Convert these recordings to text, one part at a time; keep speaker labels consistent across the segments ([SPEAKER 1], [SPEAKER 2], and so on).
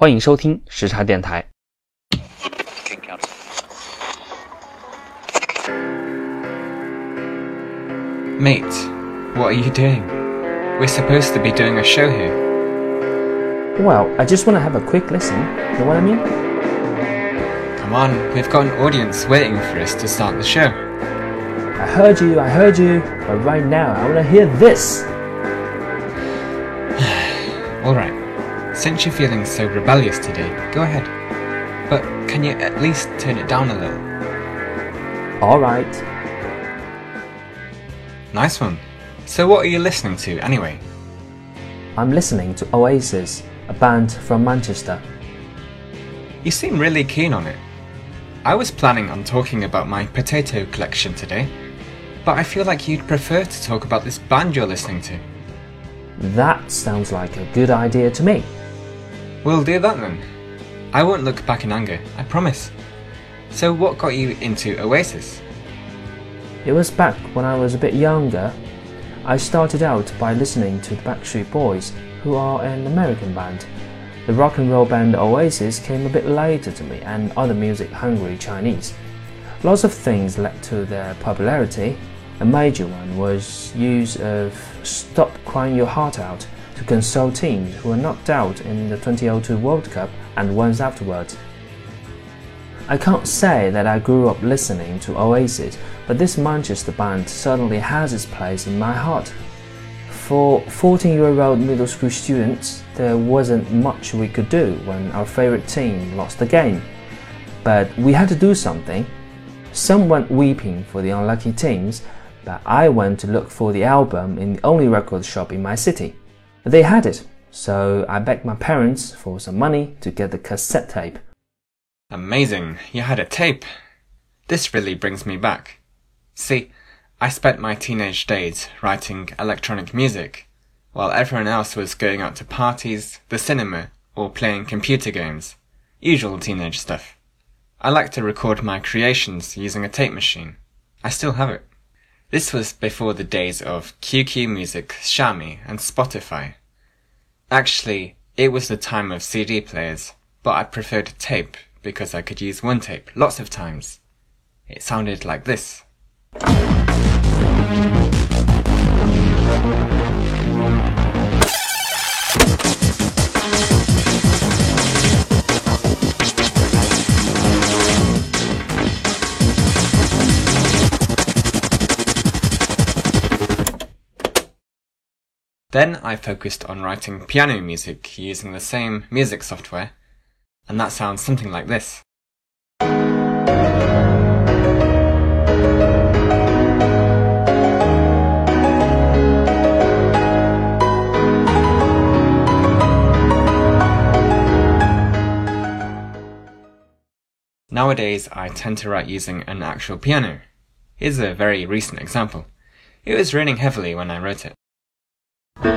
[SPEAKER 1] 欢迎收听时差电台。
[SPEAKER 2] Mate, what are you doing? We're supposed to be doing a show here.
[SPEAKER 1] Well, I just want to have a quick listen. You know what I mean?
[SPEAKER 2] Come on, we've got an audience waiting for us to start the show.
[SPEAKER 1] I heard you, I heard you, but right now I want to hear this.
[SPEAKER 2] Alright, since you're feeling so rebellious today, go ahead. But can you at least turn it down a little?
[SPEAKER 1] All right.
[SPEAKER 2] Nice one. So, what are you listening to anyway?
[SPEAKER 1] I'm listening to Oasis, a band from Manchester.
[SPEAKER 2] You seem really keen on it. I was planning on talking about my potato collection today, but I feel like you'd prefer to talk about this band you're listening to.
[SPEAKER 1] That sounds like a good idea to me.
[SPEAKER 2] We'll do that then. I won't look back in anger, I promise. So, what got you into Oasis?
[SPEAKER 1] It was back when I was a bit younger. I started out by listening to the Backstreet Boys, who are an American band. The rock and roll band Oasis came a bit later to me, and other music hungry Chinese. Lots of things led to their popularity. A major one was use of "Stop Crying Your Heart Out" to console teams who were knocked out in the 2002 World Cup and ones afterwards. I can't say that I grew up listening to Oasis, but this Manchester band certainly has its place in my heart. For 14 year old middle school students, there wasn't much we could do when our favorite team lost the game. But we had to do something. Some went weeping for the unlucky teams, but I went to look for the album in the only record shop in my city. They had it, so I begged my parents for some money to get the cassette tape.
[SPEAKER 2] Amazing, you had a tape. This really brings me back. See, I spent my teenage days writing electronic music, while everyone else was going out to parties, the cinema, or playing computer games. Usual teenage stuff. I like to record my creations using a tape machine. I still have it. This was before the days of QQ Music, Xiaomi, and Spotify. Actually, it was the time of CD players, but I preferred tape because I could use one tape lots of times. It sounded like this. Then I focused on writing piano music using the same music software, and that sounds something like this. Nowadays, I tend to write using an actual piano. Here's a very recent example. It was raining heavily when I wrote it. So,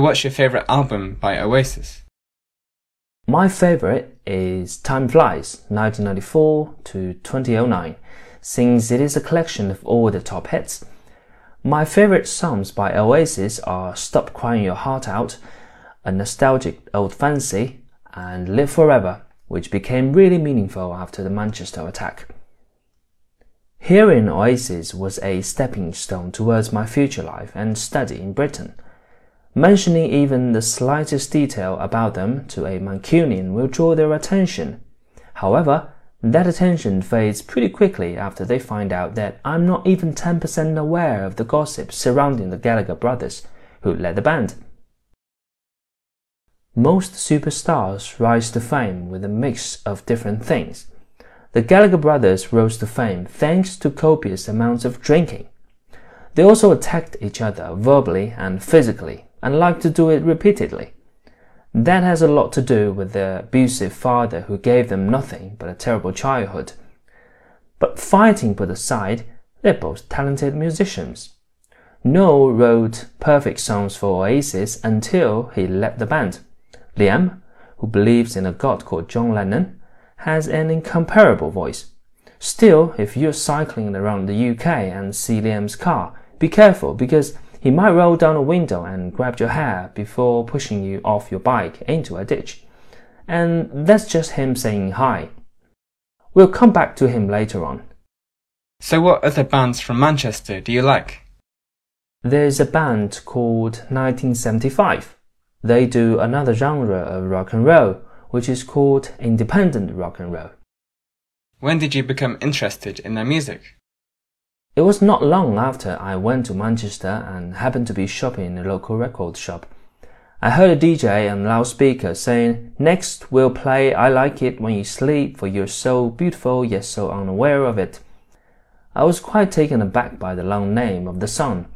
[SPEAKER 2] what's your favourite album by Oasis?
[SPEAKER 1] My favorite is Time Flies 1994 to 2009, since it is a collection of all the top hits. My favorite songs by Oasis are Stop Crying Your Heart Out, A Nostalgic Old Fancy, and Live Forever, which became really meaningful after the Manchester attack. Hearing Oasis was a stepping stone towards my future life and study in Britain. Mentioning even the slightest detail about them to a Mancunian will draw their attention. However, that attention fades pretty quickly after they find out that I'm not even 10% aware of the gossip surrounding the Gallagher brothers, who led the band. Most superstars rise to fame with a mix of different things. The Gallagher brothers rose to fame thanks to copious amounts of drinking. They also attacked each other verbally and physically and liked to do it repeatedly. That has a lot to do with their abusive father who gave them nothing but a terrible childhood. But fighting put aside, they're both talented musicians. Noel wrote perfect songs for Oasis until he left the band. Liam, who believes in a god called John Lennon, has an incomparable voice. Still, if you're cycling around the UK and see Liam's car, be careful because he might roll down a window and grab your hair before pushing you off your bike into a ditch. And that's just him saying hi. We'll come back to him later on.
[SPEAKER 2] So, what other bands from Manchester do you like?
[SPEAKER 1] There's a band called 1975. They do another genre of rock and roll, which is called independent rock and roll.
[SPEAKER 2] When did you become interested in their music?
[SPEAKER 1] It was not long after I went to Manchester and happened to be shopping in a local record shop. I heard a DJ on loudspeaker saying, Next we'll play I Like It When You Sleep for You're So Beautiful Yet So Unaware of It. I was quite taken aback by the long name of the song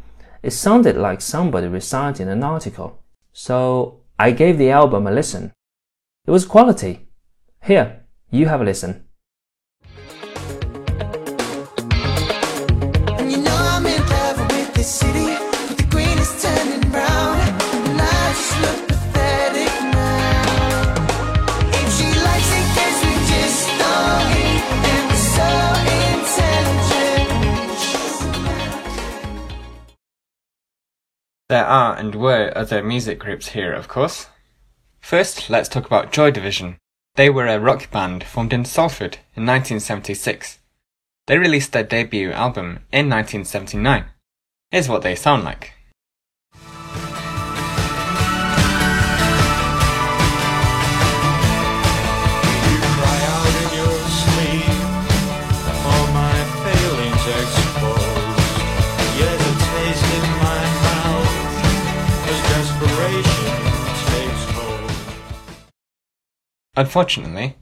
[SPEAKER 1] it sounded like somebody reciting an article. So I gave the album a listen. It was quality. Here, you have a listen.
[SPEAKER 2] There are and were other music groups here, of course. First, let's talk about Joy Division. They were a rock band formed in Salford in 1976. They released their debut album in 1979. Here's what they sound like. Unfortunately,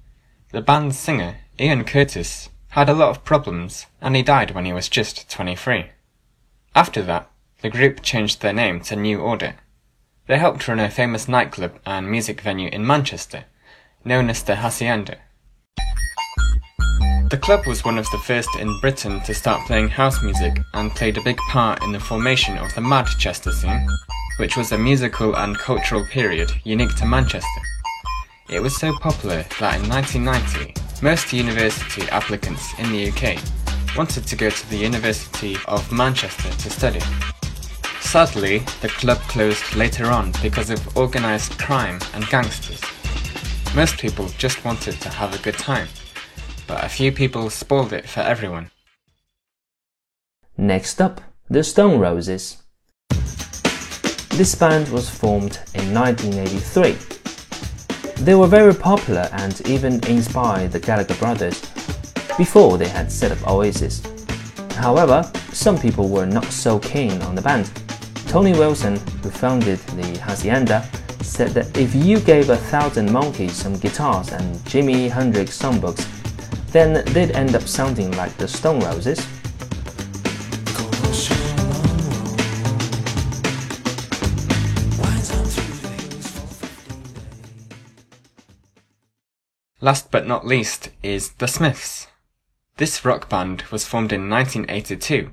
[SPEAKER 2] the band's singer, Ian Curtis, had a lot of problems and he died when he was just 23. After that, the group changed their name to New Order. They helped run a famous nightclub and music venue in Manchester, known as the Hacienda. The club was one of the first in Britain to start playing house music and played a big part in the formation of the Madchester scene, which was a musical and cultural period unique to Manchester. It was so popular that in 1990, most university applicants in the UK wanted to go to the University of Manchester to study. Sadly, the club closed later on because of organised crime and gangsters. Most people just wanted to have a good time, but a few people spoiled it for everyone.
[SPEAKER 1] Next up, the Stone Roses. This band was formed in 1983. They were very popular and even inspired the Gallagher brothers before they had set up Oasis. However, some people were not so keen on the band. Tony Wilson, who founded the Hacienda, said that if you gave a thousand monkeys some guitars and Jimi Hendrix songbooks, then they'd end up sounding like the Stone Roses.
[SPEAKER 2] Last but not least is The Smiths. This rock band was formed in 1982,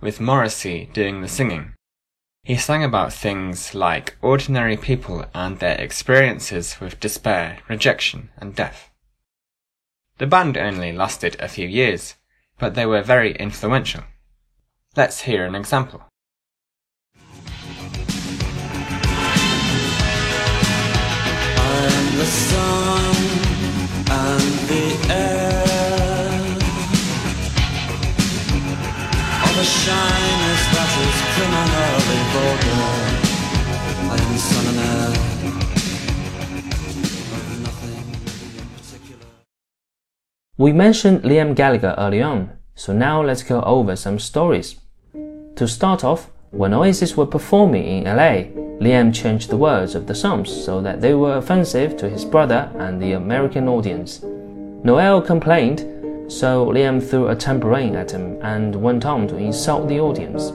[SPEAKER 2] with Morrissey doing the singing. He sang about things like ordinary people and their experiences with despair, rejection, and death. The band only lasted a few years, but they were very influential. Let's hear an example.
[SPEAKER 3] I'm the
[SPEAKER 1] We mentioned Liam Gallagher early on, so now let's go over some stories. To start off, when Oasis were performing in LA, Liam changed the words of the songs so that they were offensive to his brother and the American audience. Noel complained, so Liam threw a tambourine at him and went on to insult the audience.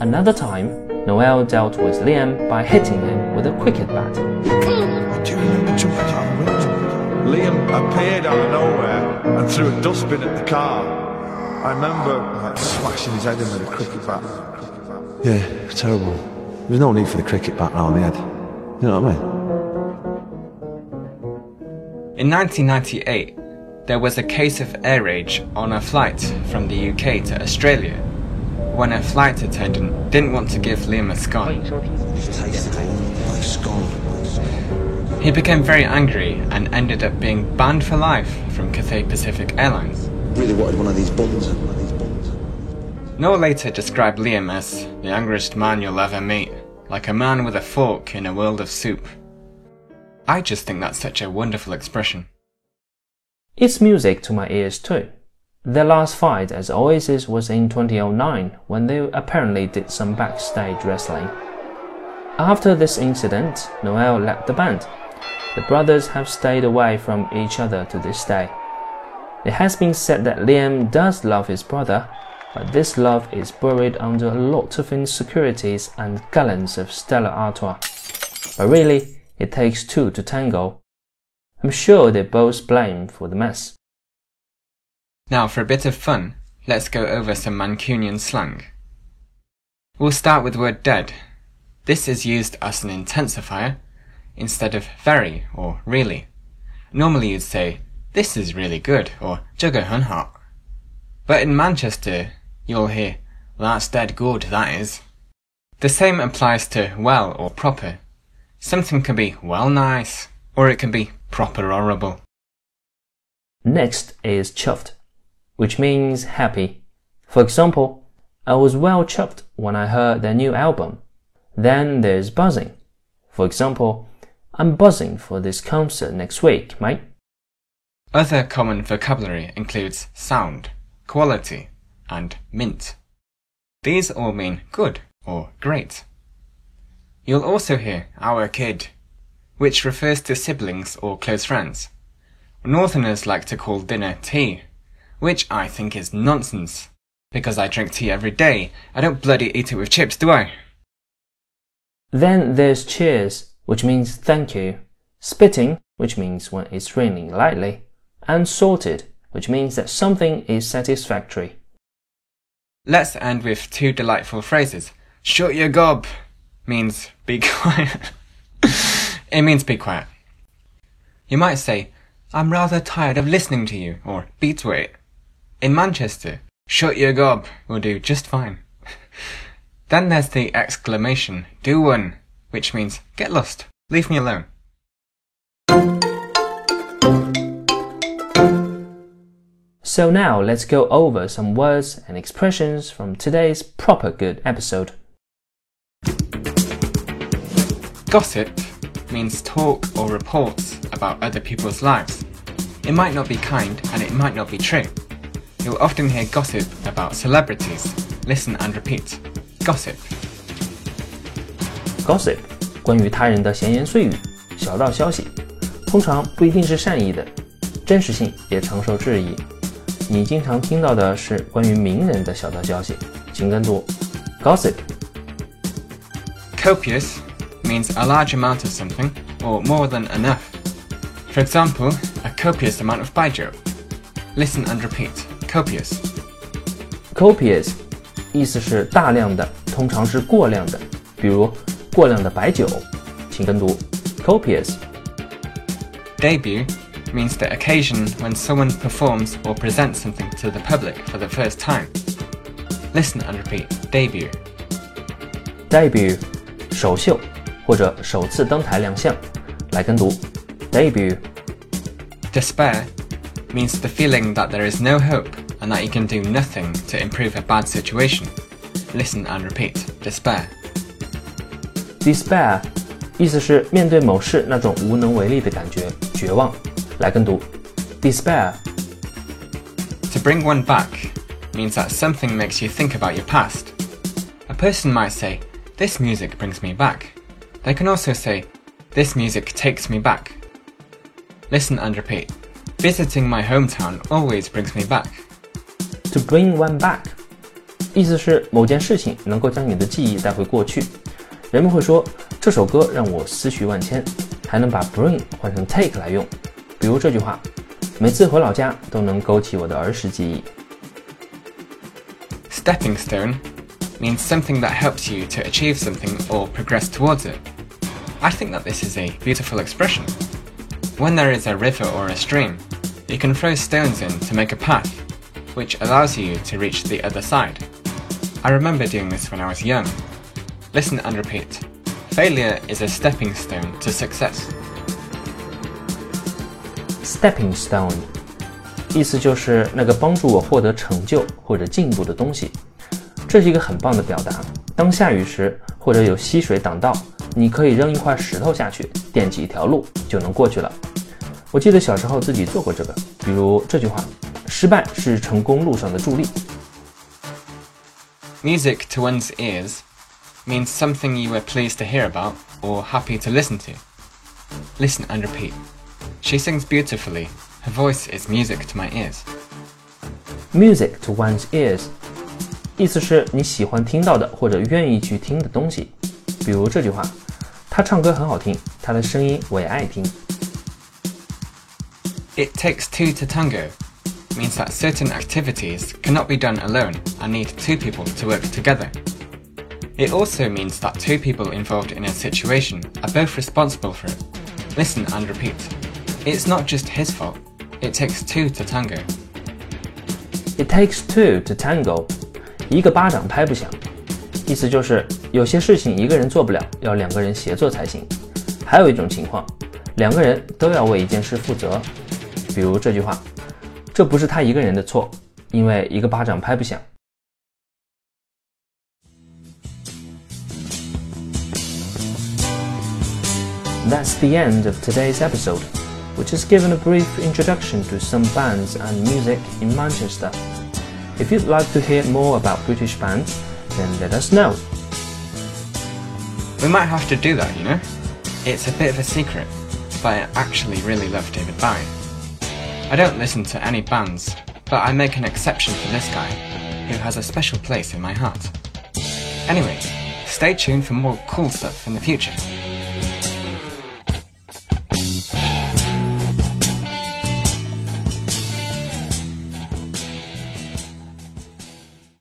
[SPEAKER 1] Another time, Noel dealt with Liam by hitting him with a cricket bat.
[SPEAKER 4] Liam appeared out of nowhere and threw a dustbin at the car. I remember like smashing his head in with a cricket bat.
[SPEAKER 5] Yeah, terrible. There's no need for the cricket bat round the head. You know what I mean?
[SPEAKER 2] In 1998, there was a case of air rage on a flight from the UK to Australia when a flight attendant didn't want to give Liam a scone.
[SPEAKER 5] Like scone.
[SPEAKER 2] He became very angry and ended up being banned for life from Cathay Pacific Airlines.
[SPEAKER 5] Really wanted one of these buns.
[SPEAKER 2] Noel later described Liam as the angriest man you'll ever meet, like a man with a fork in a world of soup. I just think that's such a wonderful expression.
[SPEAKER 1] It's music to my ears too. Their last fight as Oasis was in 2009 when they apparently did some backstage wrestling. After this incident, Noel left the band. The brothers have stayed away from each other to this day. It has been said that Liam does love his brother, but this love is buried under a lot of insecurities and gallons of Stella Artois. But really, it takes two to tango. I'm sure they're both blamed for the mess.
[SPEAKER 2] Now, for a bit of fun, let's go over some Mancunian slang. We'll start with the word dead. This is used as an intensifier instead of very or really. Normally you'd say, this is really good or jugger hun hot. But in Manchester, you'll hear, that's dead good, that is. The same applies to well or proper. Something can be well nice, or it can be proper horrible.
[SPEAKER 1] Next is chuffed, which means happy. For example, I was well chuffed when I heard their new album. Then there's buzzing. For example, I'm buzzing for this concert next week, mate.
[SPEAKER 2] Other common vocabulary includes sound, quality, and mint. These all mean good or great. You'll also hear our kid, which refers to siblings or close friends. Northerners like to call dinner tea, which I think is nonsense. Because I drink tea every day, I don't bloody eat it with chips, do I?
[SPEAKER 1] Then there's cheers, which means thank you, spitting, which means when it's raining lightly, and sorted, which means that something is satisfactory.
[SPEAKER 2] Let's end with two delightful phrases. Shut your gob means be quiet. it means be quiet. You might say, I'm rather tired of listening to you, or beat it. In Manchester, shut your gob will do just fine. then there's the exclamation, do one, which means get lost, leave me alone.
[SPEAKER 1] So now let's go over some words and expressions from today's proper good episode.
[SPEAKER 2] Gossip means talk or reports about other people's lives. It might not be kind and it might not be true. You'll often hear gossip about celebrities. Listen and repeat. Gossip.
[SPEAKER 1] Gossip，关于他人的闲言碎语、小道消息，通常不一定是善意的，真实性也常受质疑。 你经常听到的是关于名人的小道消息，请跟读 gossip。
[SPEAKER 2] Copious means a large amount of something or more than enough. For example, a copious amount of baijiu. Listen and repeat. Copious.
[SPEAKER 1] copious 意思是大量的，通常是过量的，比如过量的白酒，请跟读 copious。
[SPEAKER 2] Debut means the occasion when someone performs or presents something to the public for the first time. Listen and repeat. Debut.
[SPEAKER 1] debut 首秀或者首次登台亮相，来跟读 debut。
[SPEAKER 2] Despair means the feeling that there is no hope and that you can do nothing to improve a bad situation. Listen and repeat. Despair.
[SPEAKER 1] despair 意思是面对某事那种无能为力的感觉，绝望。 来跟读 despair。
[SPEAKER 2] To bring one back means that something makes you think about your past. A person might say, This music brings me back. They can also say, This music takes me back. Listen and repeat. Visiting my hometown always brings me back.
[SPEAKER 1] To bring one back，意思是某件事情能够将你的记忆带回过去。人们会说这首歌让我思绪万千，还能把 bring 换成 take 来用。 比如这句话，每次回老家都能勾起我的儿时记忆。
[SPEAKER 2] Stepping stone means something that helps you to achieve something or progress towards it. I think that this is a beautiful expression. When there is a river or a stream, you can throw stones in to make a path, which allows you to reach the other side. I remember doing this when I was young. Listen and repeat. Failure is a stepping stone to success.
[SPEAKER 1] Stepping stone，意思就是那个帮助我获得成就或者进步的东西。这是一个很棒的表达。当下雨时，或者有溪水挡道，你可以扔一块石头下去，垫起一条路，就能过去了。我记得小时候自己做过这个，比如这句话：“失败是成功路上的助力。”
[SPEAKER 2] Music to one's ears means something you were pleased to hear about or happy to listen to. Listen and repeat. She sings beautifully. Her voice is music to my ears.
[SPEAKER 1] Music to one's ears，意思是你喜欢听到的或者愿意去听的东西。比如这句话：“他唱歌很好听，他的声音我也爱听。”
[SPEAKER 2] It takes two to tango means that certain activities cannot be done alone and need two people to work together. It also means that two people involved in a situation are both responsible for it. Listen and repeat. It's not just his fault. It takes two to tango.
[SPEAKER 1] It takes two to tango，一个巴掌拍不响，意思就是有些事情一个人做不了，要两个人协作才行。还有一种情况，两个人都要为一件事负责，比如这句话：“这不是他一个人的错，因为一个巴掌拍不响。” That's the end of today's episode, which has given a brief introduction to some bands and music in Manchester. If you'd like to hear more about British bands, then let us know.
[SPEAKER 2] We might have to do that, you know? It's a bit of a secret, but I actually really love David Bowie. I don't listen to any bands, but I make an exception for this guy, who has a special place in my heart. Anyway, stay tuned for more cool stuff in the future.